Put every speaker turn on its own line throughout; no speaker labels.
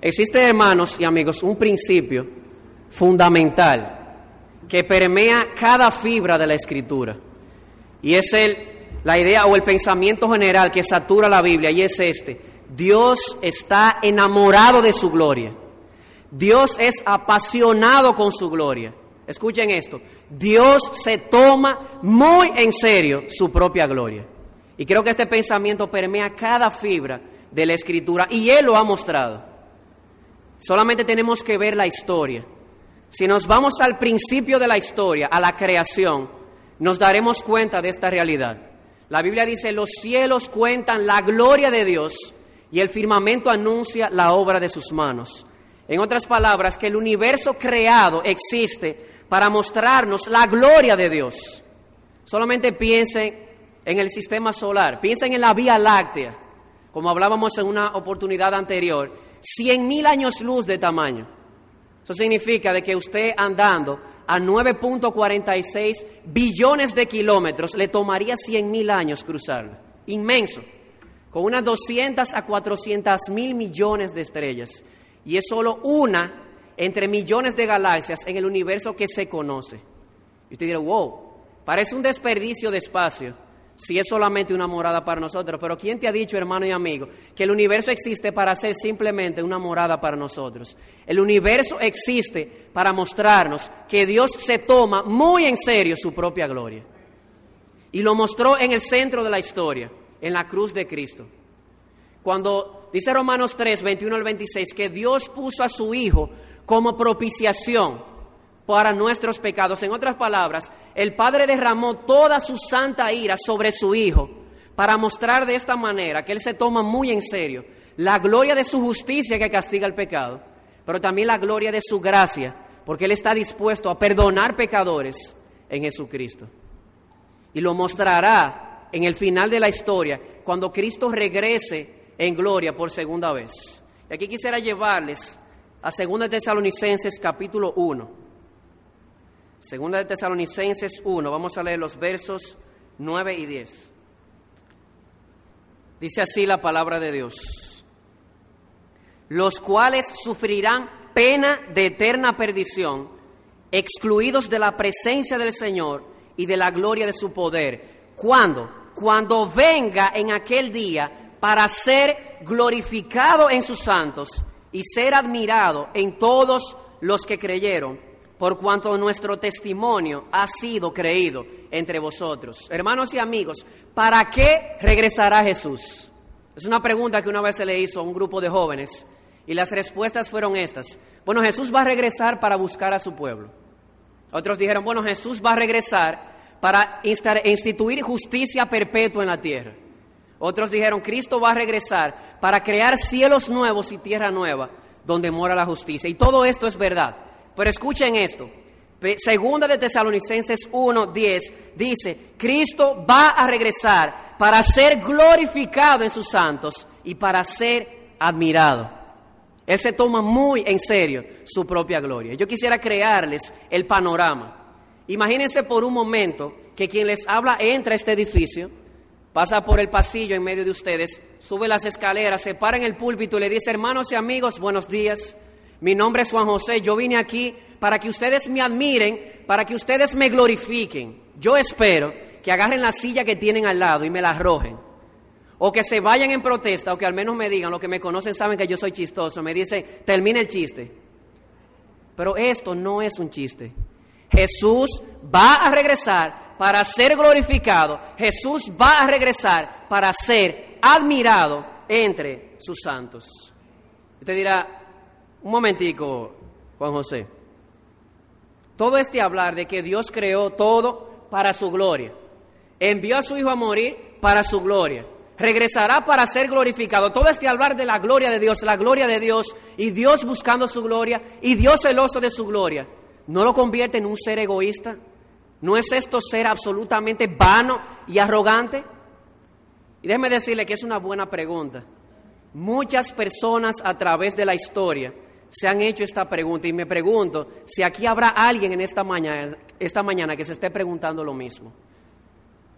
Existe, hermanos y amigos, un principio fundamental que permea cada fibra de la escritura. Y es el, la idea o el pensamiento general que satura la Biblia, y es este. Dios está enamorado de su gloria. Dios es apasionado con su gloria. Escuchen esto. Dios se toma muy en serio su propia gloria. Y creo que este pensamiento permea cada fibra de la escritura y Él lo ha mostrado. Solamente tenemos que ver la historia. Si nos vamos al principio de la historia, a la creación, nos daremos cuenta de esta realidad. La Biblia dice, los cielos cuentan la gloria de Dios y el firmamento anuncia la obra de sus manos. En otras palabras, que el universo creado existe para mostrarnos la gloria de Dios. Solamente piensen en el sistema solar, piensen en la Vía Láctea, como hablábamos en una oportunidad anterior, cien mil años luz de tamaño. Eso significa de que usted andando a 9.46 billones de kilómetros le tomaría cien mil años cruzarlo. Inmenso. Con unas 200 a 400 mil millones de estrellas. Y es solo una entre millones de galaxias en el universo que se conoce. Y usted dirá, wow, parece un desperdicio de espacio si es solamente una morada para nosotros. Pero ¿quién te ha dicho, hermano y amigo, que el universo existe para ser simplemente una morada para nosotros? El universo existe para mostrarnos que Dios se toma muy en serio su propia gloria. Y lo mostró en el centro de la historia, en la cruz de Cristo. Cuando dice Romanos 3, 21 al 26, que Dios puso a su Hijo como propiciación para nuestros pecados. En otras palabras, el Padre derramó toda su santa ira sobre su Hijo para mostrar de esta manera que Él se toma muy en serio la gloria de su justicia que castiga el pecado, pero también la gloria de su gracia, porque Él está dispuesto a perdonar pecadores en Jesucristo. Y lo mostrará en el final de la historia, cuando Cristo regrese en gloria por segunda vez. Y aquí quisiera llevarles a 2 Tesalonicenses capítulo 1. Segunda de Tesalonicenses 1, vamos a leer los versos 9 y 10. Dice así la palabra de Dios. Los cuales sufrirán pena de eterna perdición, excluidos de la presencia del Señor y de la gloria de su poder. ¿Cuándo? Cuando venga en aquel día para ser glorificado en sus santos y ser admirado en todos los que creyeron por cuanto nuestro testimonio ha sido creído entre vosotros. Hermanos y amigos, ¿para qué regresará Jesús? Es una pregunta que una vez se le hizo a un grupo de jóvenes y las respuestas fueron estas. Bueno, Jesús va a regresar para buscar a su pueblo. Otros dijeron, bueno, Jesús va a regresar para instituir justicia perpetua en la tierra. Otros dijeron, Cristo va a regresar para crear cielos nuevos y tierra nueva donde mora la justicia. Y todo esto es verdad. Pero escuchen esto. Segunda de Tesalonicenses 1:10 dice, Cristo va a regresar para ser glorificado en sus santos y para ser admirado. Él se toma muy en serio su propia gloria. Yo quisiera crearles el panorama. Imagínense por un momento que quien les habla entra a este edificio, pasa por el pasillo en medio de ustedes, sube las escaleras, se para en el púlpito y le dice, hermanos y amigos, buenos días. Mi nombre es Juan José, yo vine aquí para que ustedes me admiren, para que ustedes me glorifiquen. Yo espero que agarren la silla que tienen al lado y me la arrojen. O que se vayan en protesta, o que al menos me digan, los que me conocen saben que yo soy chistoso, me dicen, termina el chiste. Pero esto no es un chiste. Jesús va a regresar para ser glorificado. Jesús va a regresar para ser admirado entre sus santos. Usted dirá, un momentico, Juan José. Todo este hablar de que Dios creó todo para su gloria. Envió a su Hijo a morir para su gloria. Regresará para ser glorificado. Todo este hablar de la gloria de Dios, la gloria de Dios y Dios buscando su gloria y Dios celoso de su gloria. ¿No lo convierte en un ser egoísta? ¿No es esto ser absolutamente vano y arrogante? Y déjeme decirle que es una buena pregunta. Muchas personas a través de la historia se han hecho esta pregunta y me pregunto si aquí habrá alguien en esta mañana, esta mañana que se esté preguntando lo mismo.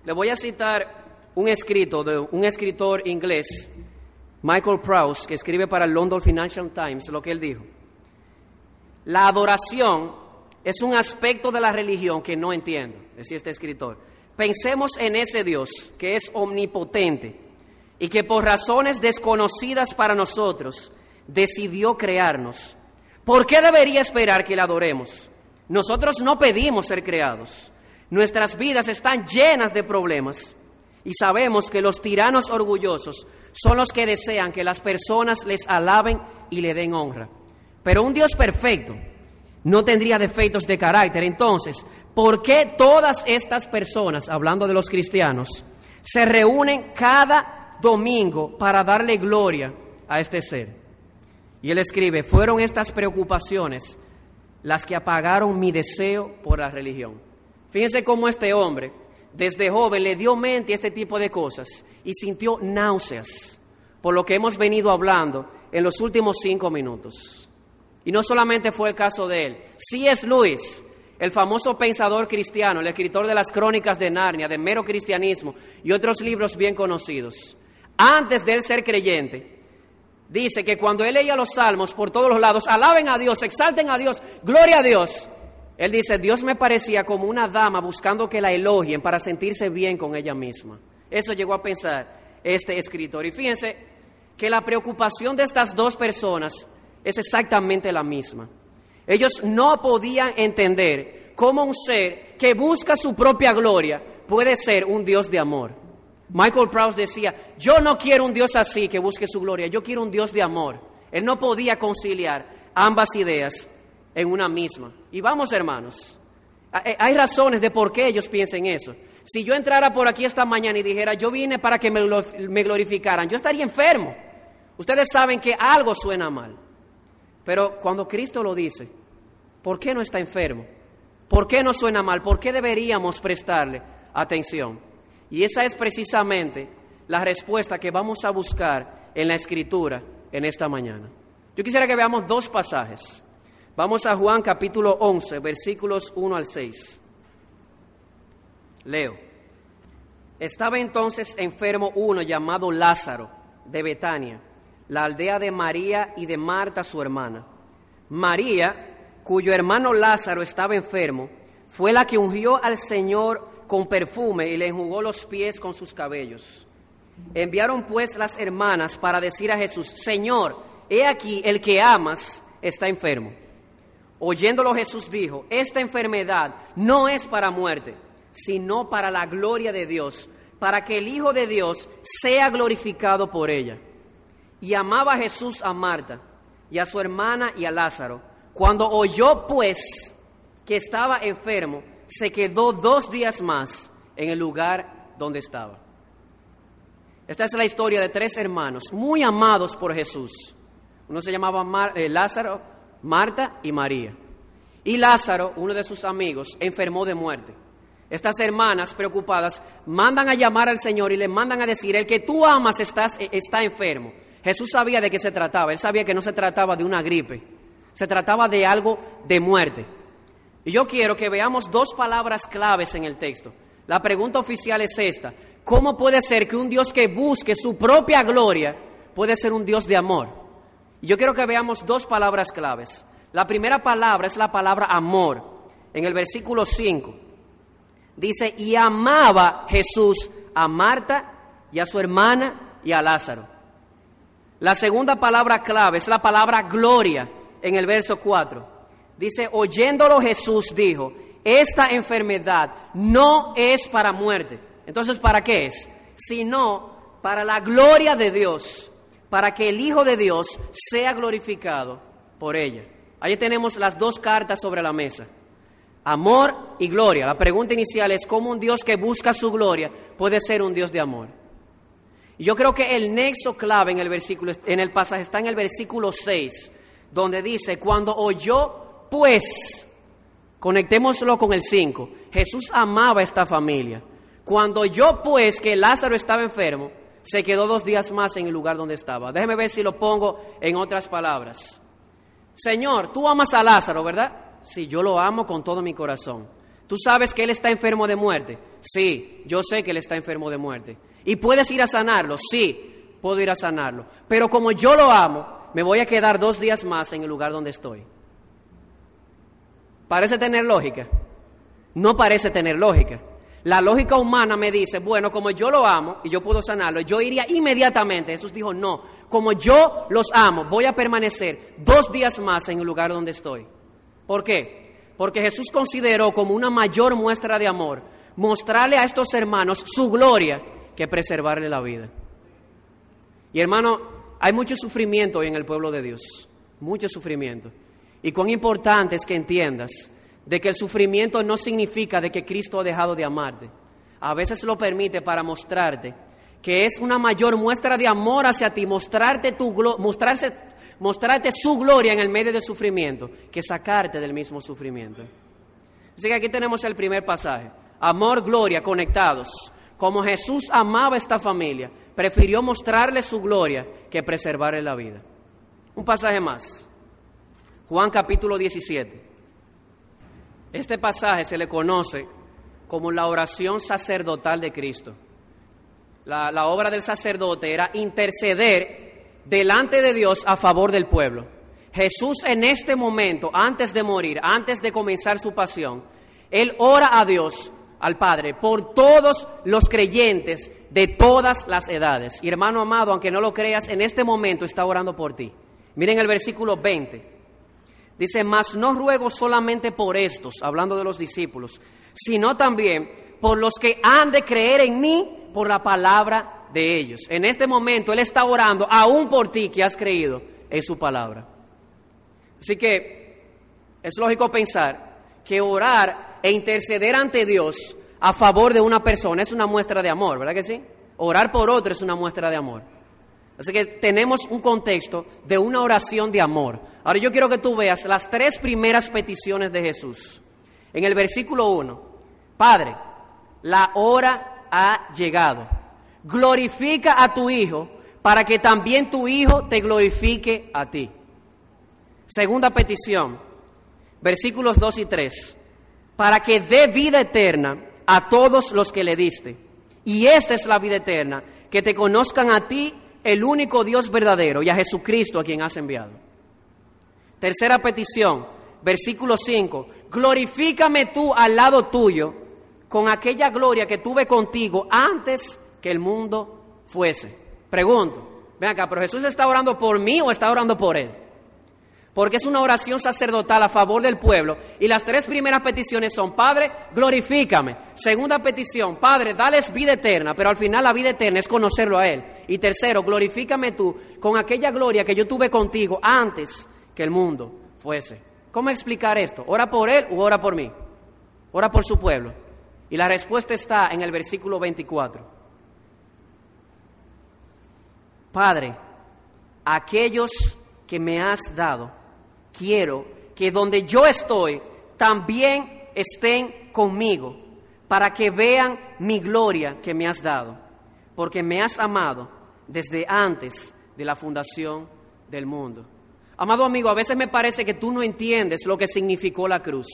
Le voy a citar un escrito de un escritor inglés Michael Prowse, que escribe para el London Financial Times, lo que él dijo. La adoración es un aspecto de la religión que no entiendo, decía este escritor. Pensemos en ese Dios que es omnipotente y que por razones desconocidas para nosotros decidió crearnos. ¿Por qué debería esperar que le adoremos? Nosotros no pedimos ser creados. Nuestras vidas están llenas de problemas y sabemos que los tiranos orgullosos son los que desean que las personas les alaben y le den honra. Pero un Dios perfecto no tendría defectos de carácter. Entonces, ¿por qué todas estas personas, hablando de los cristianos, se reúnen cada domingo para darle gloria a este ser? Y él escribe, fueron estas preocupaciones las que apagaron mi deseo por la religión. Fíjense cómo este hombre, desde joven, le dio mente a este tipo de cosas y sintió náuseas por lo que hemos venido hablando en los últimos cinco minutos. Y no solamente fue el caso de él, sí es Luis, el famoso pensador cristiano, el escritor de las crónicas de Narnia, de mero cristianismo y otros libros bien conocidos. Antes de él ser creyente, dice que cuando él leía los salmos por todos los lados, alaben a Dios, exalten a Dios, gloria a Dios. Él dice, Dios me parecía como una dama buscando que la elogien para sentirse bien con ella misma. Eso llegó a pensar este escritor. Y fíjense que la preocupación de estas dos personas es exactamente la misma. Ellos no podían entender cómo un ser que busca su propia gloria puede ser un Dios de amor. Michael Prowse decía, yo no quiero un Dios así que busque su gloria, yo quiero un Dios de amor. Él no podía conciliar ambas ideas en una misma. Y vamos, hermanos, eh, hay razones de por qué ellos piensen eso. Si yo entrara por aquí esta mañana y dijera, yo vine para que me glorificaran, yo estaría enfermo. Ustedes saben que algo suena mal. Pero cuando Cristo lo dice, ¿por qué no está enfermo? ¿Por qué no suena mal? ¿Por qué deberíamos prestarle atención? Y esa es precisamente la respuesta que vamos a buscar en la escritura en esta mañana. Yo quisiera que veamos dos pasajes. Vamos a Juan capítulo 11, versículos 1 al 6. Leo. Estaba entonces enfermo uno llamado Lázaro de Betania, la aldea de María y de Marta su hermana. María, cuyo hermano Lázaro estaba enfermo, fue la que ungió al Señor con perfume y le enjugó los pies con sus cabellos. Enviaron pues las hermanas para decir a Jesús, Señor, he aquí el que amas está enfermo. Oyéndolo Jesús dijo, esta enfermedad no es para muerte, sino para la gloria de Dios, para que el Hijo de Dios sea glorificado por ella. Y amaba Jesús a Marta y a su hermana y a Lázaro. Cuando oyó pues que estaba enfermo, se quedó dos días más en el lugar donde estaba. Esta es la historia de tres hermanos muy amados por Jesús. Uno se llamaba eh, Lázaro, Marta y María. Y Lázaro, uno de sus amigos, enfermó de muerte. Estas hermanas preocupadas mandan a llamar al Señor y le mandan a decir, el que tú amas eh, está enfermo. Jesús sabía de qué se trataba, él sabía que no se trataba de una gripe, se trataba de algo de muerte. Y yo quiero que veamos dos palabras claves en el texto. La pregunta oficial es esta. ¿Cómo puede ser que un Dios que busque su propia gloria puede ser un Dios de amor? Y yo quiero que veamos dos palabras claves. La primera palabra es la palabra amor. En el versículo 5 dice, y amaba Jesús a Marta y a su hermana y a Lázaro. La segunda palabra clave es la palabra gloria en el verso 4. Dice, oyéndolo Jesús dijo, esta enfermedad no es para muerte. Entonces, ¿para qué es? Sino para la gloria de Dios, para que el Hijo de Dios sea glorificado por ella. Ahí tenemos las dos cartas sobre la mesa. Amor y gloria. La pregunta inicial es cómo un Dios que busca su gloria puede ser un Dios de amor. Y yo creo que el nexo clave en el versículo en el pasaje está en el versículo 6, donde dice, "Cuando oyó pues, conectémoslo con el 5, Jesús amaba a esta familia. Cuando yo pues que Lázaro estaba enfermo, se quedó dos días más en el lugar donde estaba. Déjeme ver si lo pongo en otras palabras. Señor, tú amas a Lázaro, ¿verdad? Sí, yo lo amo con todo mi corazón. ¿Tú sabes que él está enfermo de muerte? Sí, yo sé que él está enfermo de muerte. ¿Y puedes ir a sanarlo? Sí, puedo ir a sanarlo. Pero como yo lo amo, me voy a quedar dos días más en el lugar donde estoy. ¿Parece tener lógica? No parece tener lógica. La lógica humana me dice, bueno, como yo lo amo y yo puedo sanarlo, yo iría inmediatamente. Jesús dijo, no, como yo los amo, voy a permanecer dos días más en el lugar donde estoy. ¿Por qué? Porque Jesús consideró como una mayor muestra de amor mostrarle a estos hermanos su gloria que preservarle la vida. Y hermano, hay mucho sufrimiento hoy en el pueblo de Dios, mucho sufrimiento. Y cuán importante es que entiendas de que el sufrimiento no significa de que Cristo ha dejado de amarte. A veces lo permite para mostrarte que es una mayor muestra de amor hacia ti, mostrarte, tu, mostrarte su gloria en el medio del sufrimiento, que sacarte del mismo sufrimiento. Así que aquí tenemos el primer pasaje. Amor, gloria, conectados. Como Jesús amaba a esta familia, prefirió mostrarle su gloria que preservarle la vida. Un pasaje más. Juan capítulo 17. Este pasaje se le conoce como la oración sacerdotal de Cristo. La, la, obra del sacerdote era interceder delante de Dios a favor del pueblo. Jesús en este momento, antes de morir, antes de comenzar su pasión, Él ora a Dios, al Padre, por todos los creyentes de todas las edades. Y hermano amado, aunque no lo creas, en este momento está orando por ti. Miren el versículo 20. Dice, mas no ruego solamente por estos, hablando de los discípulos, sino también por los que han de creer en mí por la palabra de ellos. En este momento Él está orando aún por ti que has creído en su palabra. Así que es lógico pensar que orar e interceder ante Dios a favor de una persona es una muestra de amor, ¿verdad que sí? Orar por otro es una muestra de amor. Así que tenemos un contexto de una oración de amor. Ahora yo quiero que tú veas las tres primeras peticiones de Jesús. En el versículo 1, Padre, la hora ha llegado. Glorifica a tu Hijo para que también tu Hijo te glorifique a ti. Segunda petición, versículos 2 y 3, para que dé vida eterna a todos los que le diste. Y esta es la vida eterna, que te conozcan a ti el único Dios verdadero y a Jesucristo a quien has enviado. Tercera petición, versículo 5, glorifícame tú al lado tuyo con aquella gloria que tuve contigo antes que el mundo fuese. Pregunto, ven acá, pero Jesús está orando por mí o está orando por él? porque es una oración sacerdotal a favor del pueblo. Y las tres primeras peticiones son, Padre, glorifícame. Segunda petición, Padre, dales vida eterna, pero al final la vida eterna es conocerlo a Él. Y tercero, glorifícame tú con aquella gloria que yo tuve contigo antes que el mundo fuese. ¿Cómo explicar esto? ¿Ora por Él o ora por mí? Ora por su pueblo. Y la respuesta está en el versículo 24. Padre, aquellos que me has dado, quiero que donde yo estoy también estén conmigo, para que vean mi gloria que me has dado, porque me has amado desde antes de la fundación del mundo. Amado amigo, a veces me parece que tú no entiendes lo que significó la cruz.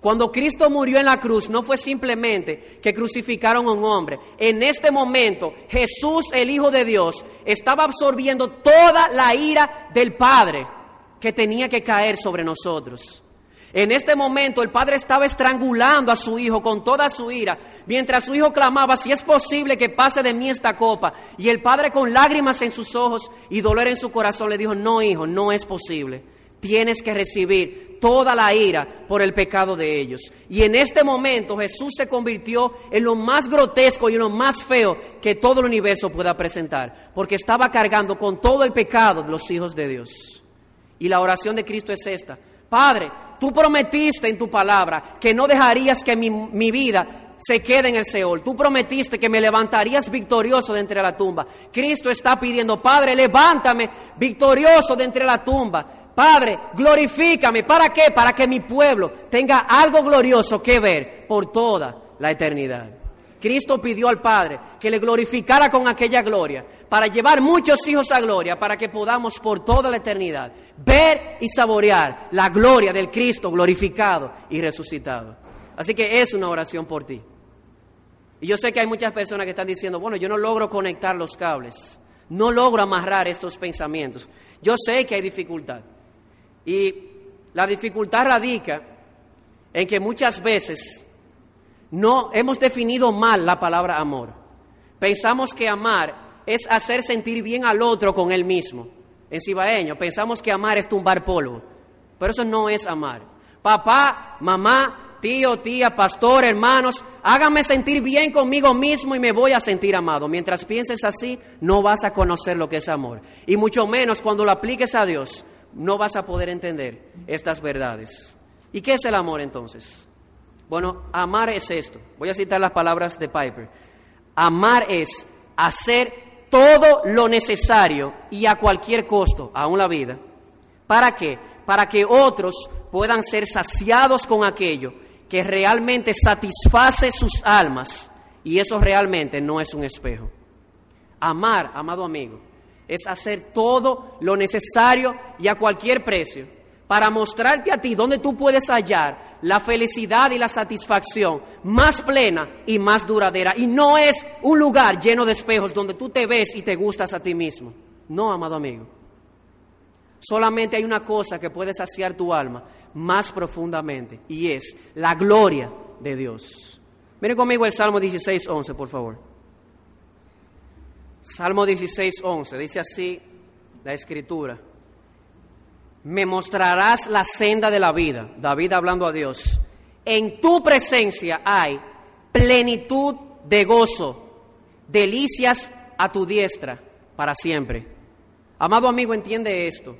Cuando Cristo murió en la cruz no fue simplemente que crucificaron a un hombre. En este momento Jesús, el Hijo de Dios, estaba absorbiendo toda la ira del Padre que tenía que caer sobre nosotros. En este momento el padre estaba estrangulando a su hijo con toda su ira, mientras su hijo clamaba, si es posible que pase de mí esta copa. Y el padre con lágrimas en sus ojos y dolor en su corazón le dijo, no hijo, no es posible. Tienes que recibir toda la ira por el pecado de ellos. Y en este momento Jesús se convirtió en lo más grotesco y en lo más feo que todo el universo pueda presentar, porque estaba cargando con todo el pecado de los hijos de Dios. Y la oración de Cristo es esta. Padre, tú prometiste en tu palabra que no dejarías que mi, vida se quede en el Seol. Tú prometiste que me levantarías victorioso de entre la tumba. Cristo está pidiendo, Padre, levántame victorioso de entre la tumba. Padre, glorifícame. ¿Para qué? Para que mi pueblo tenga algo glorioso que ver por toda la eternidad. Cristo pidió al Padre que le glorificara con aquella gloria, para llevar muchos hijos a gloria, para que podamos por toda la eternidad ver y saborear la gloria del Cristo glorificado y resucitado. Así que es una oración por ti. Y yo sé que hay muchas personas que están diciendo, bueno, yo no logro conectar los cables. No logro amarrar estos pensamientos. Yo sé que hay dificultad. Y la dificultad radica en que muchas veces no hemos definido mal la palabra amor. Pensamos que amar es hacer sentir bien al otro con él mismo. En cibaeño pensamos que amar es tumbar polvo, pero eso no es amar. Papá, mamá, tío, tía, pastor, hermanos, háganme sentir bien conmigo mismo y me voy a sentir amado. Mientras pienses así, no vas a conocer lo que es amor. Y mucho menos cuando lo apliques a Dios, no vas a poder entender estas verdades. ¿Y qué es el amor entonces? Bueno, amar es esto. Voy a citar las palabras de Piper. Amar es hacer todo lo necesario y a cualquier costo, aún la vida. ¿Para qué? Para que otros puedan ser saciados con aquello que realmente satisface sus almas. Y eso realmente no es un espejo. Amar, amado amigo, es hacer todo lo necesario y a cualquier precio para mostrarte a ti dónde tú puedes hallar la felicidad y la satisfacción más plena y más duradera. Y no es un lugar lleno de espejos donde tú te ves y te gustas a ti mismo. No, amado amigo. Solamente hay una cosa que puede saciar tu alma más profundamente y es la gloria de Dios. Mire conmigo el Salmo 16, 11, por favor. Salmo 16, 11, dice así la escritura. Me mostrarás la senda de la vida, David hablando a Dios. En tu presencia hay plenitud de gozo, delicias a tu diestra para siempre. Amado amigo, entiende esto.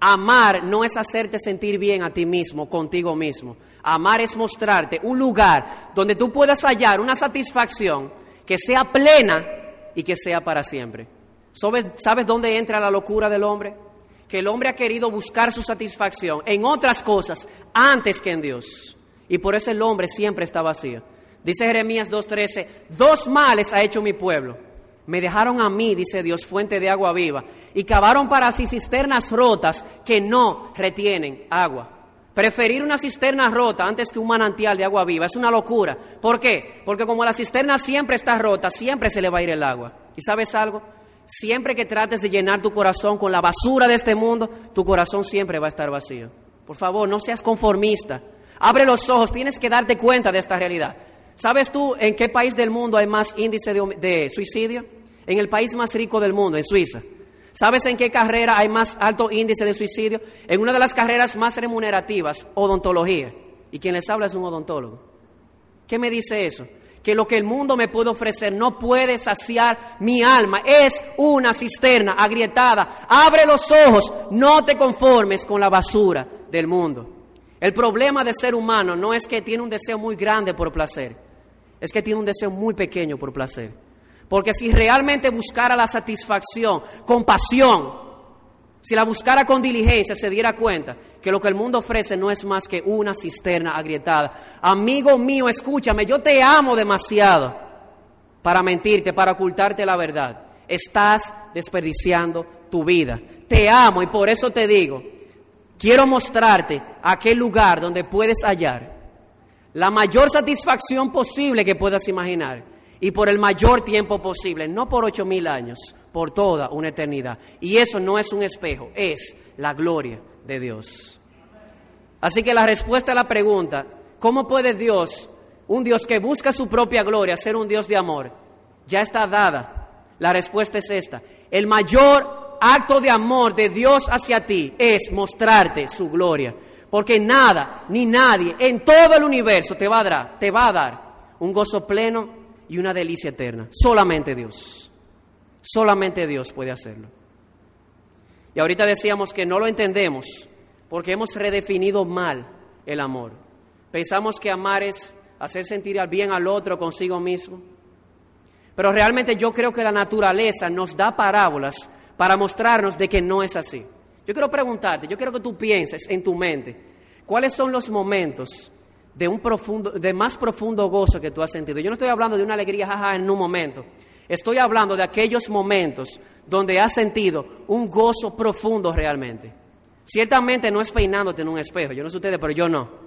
Amar no es hacerte sentir bien a ti mismo, contigo mismo. Amar es mostrarte un lugar donde tú puedas hallar una satisfacción que sea plena y que sea para siempre. ¿Sabes, ¿Sabes dónde entra la locura del hombre? Que el hombre ha querido buscar su satisfacción en otras cosas antes que en Dios. Y por eso el hombre siempre está vacío. Dice Jeremías 2.13, dos males ha hecho mi pueblo. Me dejaron a mí, dice Dios, fuente de agua viva, y cavaron para sí cisternas rotas que no retienen agua. Preferir una cisterna rota antes que un manantial de agua viva es una locura. ¿Por qué? Porque como la cisterna siempre está rota, siempre se le va a ir el agua. ¿Y sabes algo? Siempre que trates de llenar tu corazón con la basura de este mundo, tu corazón siempre va a estar vacío. Por favor, no seas conformista. Abre los ojos, tienes que darte cuenta de esta realidad. ¿Sabes tú en qué país del mundo hay más índice de, suicidio? En el país más rico del mundo, en Suiza. ¿Sabes en qué carrera hay más alto índice de suicidio? En una de las carreras más remunerativas, odontología. Y quien les habla es un odontólogo. ¿Qué me dice eso? Que lo que el mundo me puede ofrecer no puede saciar mi alma. Es una cisterna agrietada. Abre los ojos, no te conformes con la basura del mundo. El problema de ser humano no es que tiene un deseo muy grande por placer, es que tiene un deseo muy pequeño por placer. Porque si realmente buscara la satisfacción con pasión, si la buscara con diligencia, se diera cuenta que lo que el mundo ofrece no es más que una cisterna agrietada. Amigo mío, escúchame, yo te amo demasiado para mentirte, para ocultarte la verdad. Estás desperdiciando tu vida. Te amo y por eso te digo, quiero mostrarte aquel lugar donde puedes hallar la mayor satisfacción posible que puedas imaginar y por el mayor tiempo posible, no por ocho mil años, por toda una eternidad. Y eso no es un espejo, es la gloria de Dios. Así que la respuesta a la pregunta, ¿cómo puede Dios, un Dios que busca su propia gloria, ser un Dios de amor? Ya está dada. La respuesta es esta. El mayor acto de amor de Dios hacia ti es mostrarte su gloria. Porque nada ni nadie en todo el universo te va a dar, te va a dar un gozo pleno y una delicia eterna. Solamente Dios. Solamente Dios puede hacerlo. Y ahorita decíamos que no lo entendemos porque hemos redefinido mal el amor. Pensamos que amar es hacer sentir bien al otro consigo mismo. Pero realmente yo creo que la naturaleza nos da parábolas para mostrarnos de que no es así. Yo quiero preguntarte, yo quiero que tú pienses en tu mente, ¿cuáles son los momentos de un profundo, de más profundo gozo que tú has sentido. Yo no estoy hablando de una alegría jaja en un momento. Estoy hablando de aquellos momentos donde has sentido un gozo profundo realmente. Ciertamente no es peinándote en un espejo, yo no sé ustedes, pero yo no.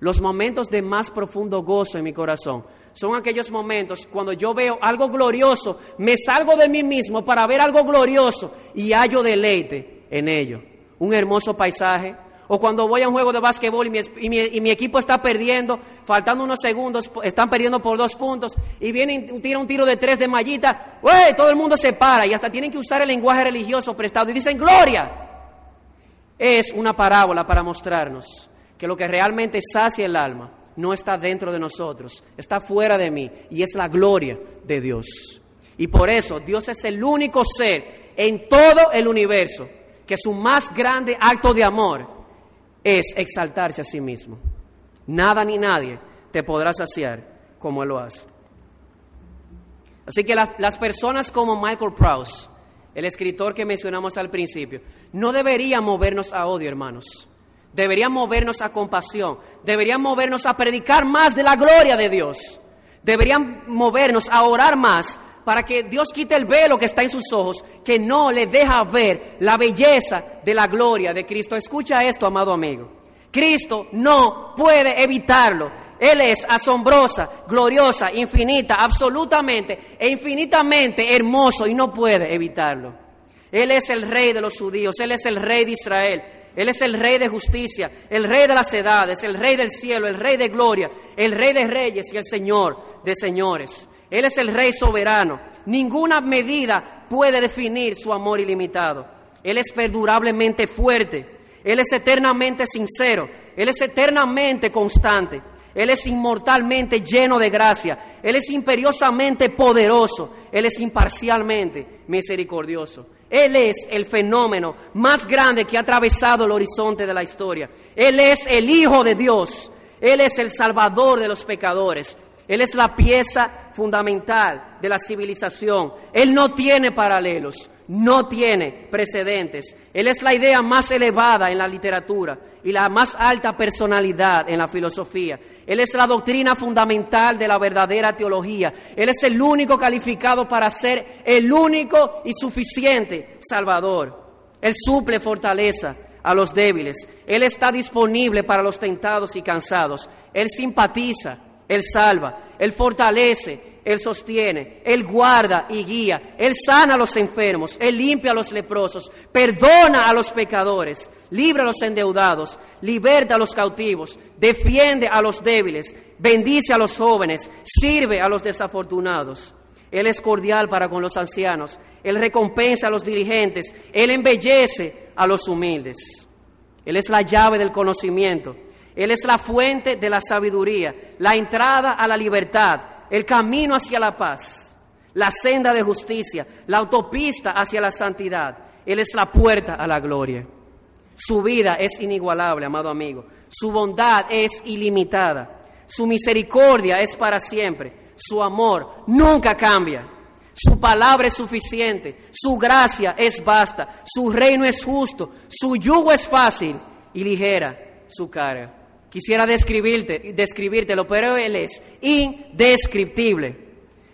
Los momentos de más profundo gozo en mi corazón son aquellos momentos cuando yo veo algo glorioso, me salgo de mí mismo para ver algo glorioso y hallo deleite en ello. Un hermoso paisaje, o cuando voy a un juego de básquetbol y mi, equipo está perdiendo, faltando unos segundos, están perdiendo por dos puntos, y viene y tira un tiro de tres de mallita, ¡wey! todo el mundo se para y hasta tienen que usar el lenguaje religioso prestado y dicen ¡Gloria! Es una parábola para mostrarnos que lo que realmente sacia el alma no está dentro de nosotros, está fuera de mí y es la gloria de Dios. Y por eso Dios es el único ser en todo el universo que su más grande acto de amor es exaltarse a sí mismo. Nada ni nadie te podrá saciar como Él lo hace. Así que las personas como Michael Prowse, el escritor que mencionamos al principio, no deberían movernos a odio, hermanos. Deberían movernos a compasión. Deberían movernos a predicar más de la gloria de Dios. Deberían movernos a orar más para que Dios quite el velo que está en sus ojos, que no le deja ver la belleza de la gloria de Cristo. Escucha esto, amado amigo. Cristo no puede evitarlo. Él es asombrosa, gloriosa, infinita, absolutamente e infinitamente hermoso y no puede evitarlo. Él es el rey de los judíos, Él es el rey de Israel, Él es el rey de justicia, el rey de las edades, el rey del cielo, el rey de gloria, el rey de reyes y el Señor de señores. Él es el Rey soberano. Ninguna medida puede definir su amor ilimitado. Él es perdurablemente fuerte. Él es eternamente sincero. Él es eternamente constante. Él es inmortalmente lleno de gracia. Él es imperiosamente poderoso. Él es imparcialmente misericordioso. Él es el fenómeno más grande que ha atravesado el horizonte de la historia. Él es el Hijo de Dios. Él es el Salvador de los pecadores. Él es la pieza fundamental de la civilización. Él no tiene paralelos, no tiene precedentes. Él es la idea más elevada en la literatura y la más alta personalidad en la filosofía. Él es la doctrina fundamental de la verdadera teología. Él es el único calificado para ser el único y suficiente Salvador. Él suple fortaleza a los débiles. Él está disponible para los tentados y cansados. Él simpatiza él salva, Él fortalece, Él sostiene, Él guarda y guía, Él sana a los enfermos, Él limpia a los leprosos, perdona a los pecadores, libra a los endeudados, liberta a los cautivos, defiende a los débiles, bendice a los jóvenes, sirve a los desafortunados. Él es cordial para con los ancianos, Él recompensa a los dirigentes, Él embellece a los humildes. Él es la llave del conocimiento. Él es la fuente de la sabiduría, la entrada a la libertad, el camino hacia la paz, la senda de justicia, la autopista hacia la santidad. Él es la puerta a la gloria. Su vida es inigualable, amado amigo. Su bondad es ilimitada. Su misericordia es para siempre. Su amor nunca cambia. Su palabra es suficiente. Su gracia es vasta. Su reino es justo. Su yugo es fácil y ligera su carga. Quisiera describirte, describírtelo, pero Él es indescriptible.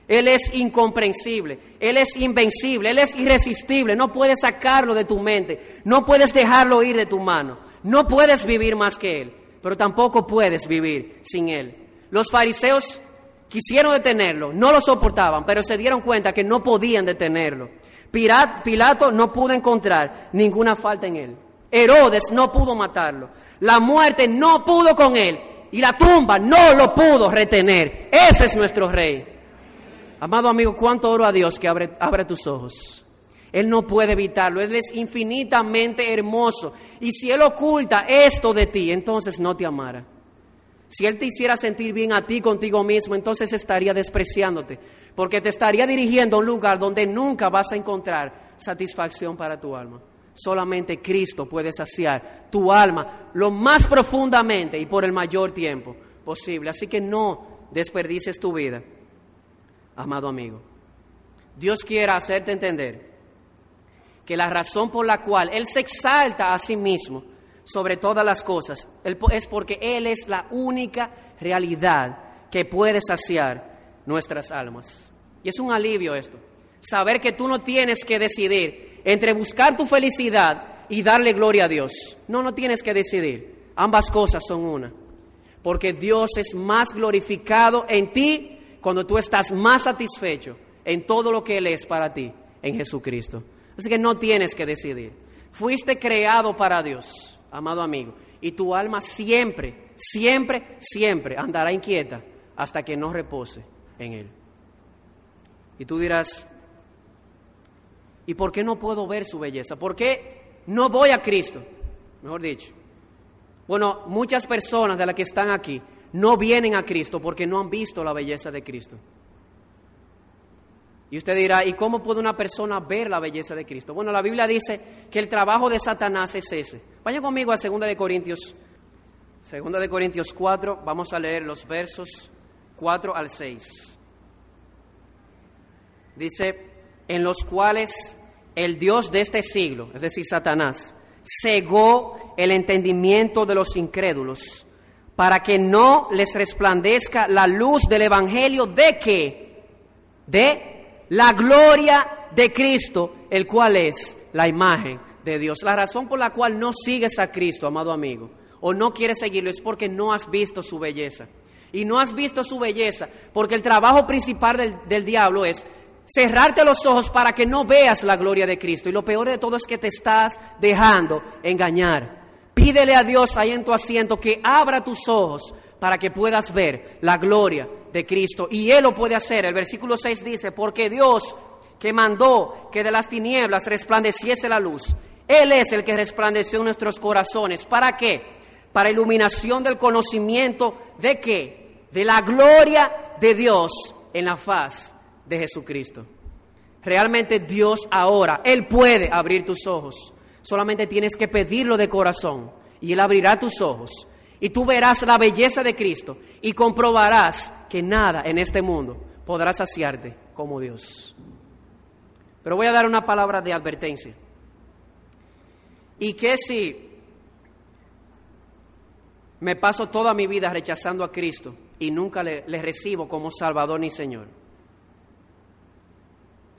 Él es incomprensible, Él es invencible, Él es irresistible, no puedes sacarlo de tu mente, no puedes dejarlo ir de tu mano, no puedes vivir más que Él, pero tampoco puedes vivir sin Él. Los fariseos quisieron detenerlo, no lo soportaban, pero se dieron cuenta que no podían detenerlo. Pilato no pudo encontrar ninguna falta en Él. Herodes no pudo matarlo. La muerte no pudo con él y la tumba no lo pudo retener. Ese es nuestro rey. Amado amigo, cuánto oro a Dios que abre, tus ojos. Él no puede evitarlo, Él es infinitamente hermoso. Y si Él oculta esto de ti, entonces no te amara. Si Él te hiciera sentir bien a ti contigo mismo, entonces estaría despreciándote, porque te estaría dirigiendo a un lugar donde nunca vas a encontrar satisfacción para tu alma. Solamente Cristo puede saciar tu alma lo más profundamente y por el mayor tiempo posible. Así que no desperdices tu vida, amado amigo. Dios quiere hacerte entender que la razón por la cual Él se exalta a sí mismo sobre todas las cosas es porque Él es la única realidad que puede saciar nuestras almas. Y es un alivio esto, saber que tú no tienes que decidir entre buscar tu felicidad y darle gloria a Dios. No, no tienes que decidir. Ambas cosas son una. porque Dios es más glorificado en ti cuando tú estás más satisfecho en todo lo que Él es para ti, en Jesucristo. Así que no tienes que decidir. Fuiste creado para Dios, amado amigo, y tu alma siempre, siempre, siempre andará inquieta hasta que no repose en Él. Y tú dirás, ¿y por qué no puedo ver su belleza? ¿Por qué no voy a Cristo? Mejor dicho. Bueno, muchas personas de las que están aquí no vienen a Cristo porque no han visto la belleza de Cristo. Y usted dirá, ¿y cómo puede una persona ver la belleza de Cristo? Bueno, la Biblia dice que el trabajo de Satanás es ese. Vaya conmigo a 2 de Corintios, 2 de Corintios 4, vamos a leer los versos 4 al 6. Dice, en los cuales el Dios de este siglo, es decir, Satanás, cegó el entendimiento de los incrédulos para que no les resplandezca la luz del Evangelio de qué? De la gloria de Cristo, el cual es la imagen de Dios. La razón por la cual no sigues a Cristo, amado amigo, o no quieres seguirlo es porque no has visto su belleza. Y no has visto su belleza porque el trabajo principal del, del diablo es cerrarte los ojos para que no veas la gloria de Cristo. Y lo peor de todo es que te estás dejando engañar. Pídele a Dios ahí en tu asiento que abra tus ojos para que puedas ver la gloria de Cristo. Y Él lo puede hacer. El versículo 6 dice, porque Dios que mandó que de las tinieblas resplandeciese la luz, Él es el que resplandeció en nuestros corazones. ¿Para qué? Para iluminación del conocimiento de qué? De la gloria de Dios en la faz de Jesucristo. Realmente Dios ahora, Él puede abrir tus ojos. Solamente tienes que pedirlo de corazón y Él abrirá tus ojos y tú verás la belleza de Cristo y comprobarás que nada en este mundo podrá saciarte como Dios. Pero voy a dar una palabra de advertencia. ¿Y qué si me paso toda mi vida rechazando a Cristo y nunca le, le recibo como Salvador ni Señor?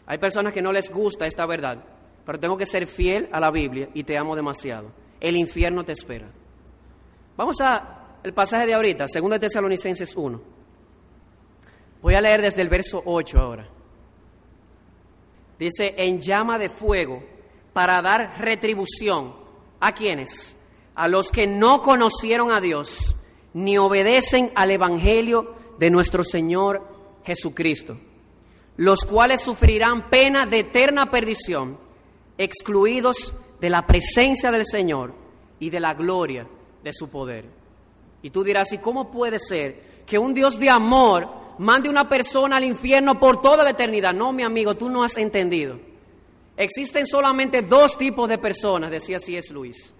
Hay personas que no les gusta esta verdad, pero tengo que ser fiel a la Biblia y te amo demasiado. El infierno te espera. Vamos al pasaje de ahorita, 2 Tesalonicenses 1. Voy a leer desde el verso 8 ahora. Dice, en llama de fuego para dar retribución. ¿A quiénes? A los que no conocieron a Dios ni obedecen al Evangelio de nuestro Señor Jesucristo, los cuales sufrirán pena de eterna perdición, excluidos de la presencia del Señor y de la gloria de su poder. Y tú dirás, ¿y cómo puede ser que un Dios de amor mande una persona al infierno por toda la eternidad? No, mi amigo, tú no has entendido. Existen solamente dos tipos de personas, decía así es Luis.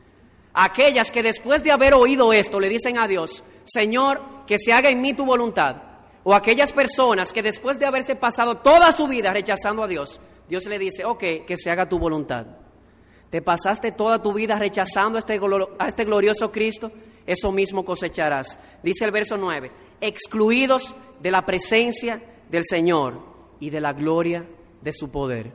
Aquellas que después de haber oído esto le dicen a Dios, Señor, que se haga en mí tu voluntad. O aquellas personas que después de haberse pasado toda su vida rechazando a Dios, Dios le dice, ok, que se haga tu voluntad. Te pasaste toda tu vida rechazando a este, a este glorioso Cristo, eso mismo cosecharás. Dice el verso 9, excluidos de la presencia del Señor y de la gloria de su poder.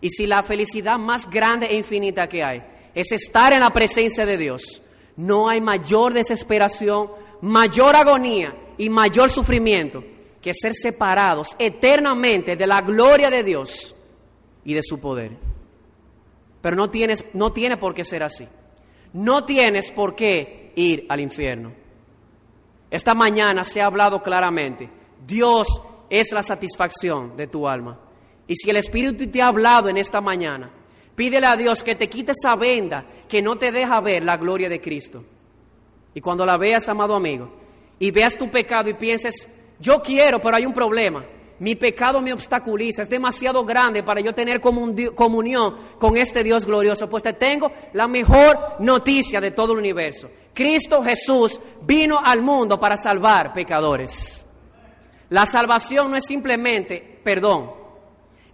Y si la felicidad más grande e infinita que hay es estar en la presencia de Dios, no hay mayor desesperación, mayor agonía y mayor sufrimiento que ser separados eternamente de la gloria de Dios y de su poder. Pero no, tienes, no tiene por qué ser así. No tienes por qué ir al infierno. Esta mañana se ha hablado claramente. Dios es la satisfacción de tu alma. Y si el Espíritu te ha hablado en esta mañana, pídele a Dios que te quite esa venda que no te deja ver la gloria de Cristo. Y cuando la veas, amado amigo, y veas tu pecado y pienses, yo quiero, pero hay un problema mi pecado me obstaculiza, es demasiado grande para yo tener comunión con este Dios glorioso, pues te tengo la mejor noticia de todo el universo. Cristo Jesús vino al mundo para salvar pecadores. La salvación no es simplemente perdón.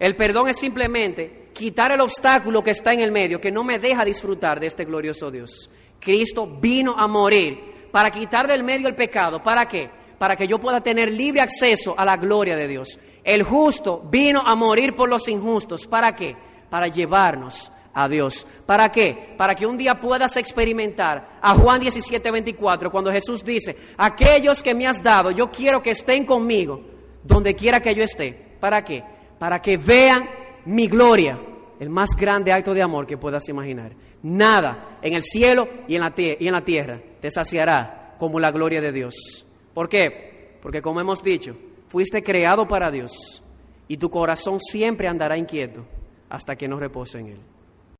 El perdón es simplemente quitar el obstáculo que está en el medio, que no me deja disfrutar de este glorioso Dios. Cristo vino a morir para quitar del medio el pecado. ¿Para qué? para que yo pueda tener libre acceso a la gloria de Dios. El justo vino a morir por los injustos. ¿Para qué? Para llevarnos a Dios. ¿Para qué? Para que un día puedas experimentar a Juan 17, 24, cuando Jesús dice, aquellos que me has dado, yo quiero que estén conmigo, donde quiera que yo esté. ¿Para qué? Para que vean mi gloria, el más grande acto de amor que puedas imaginar. Nada en el cielo y en la, y en la tierra te saciará como la gloria de Dios. ¿Por qué? Porque como hemos dicho, fuiste creado para Dios y tu corazón siempre andará inquieto hasta que no repose en Él.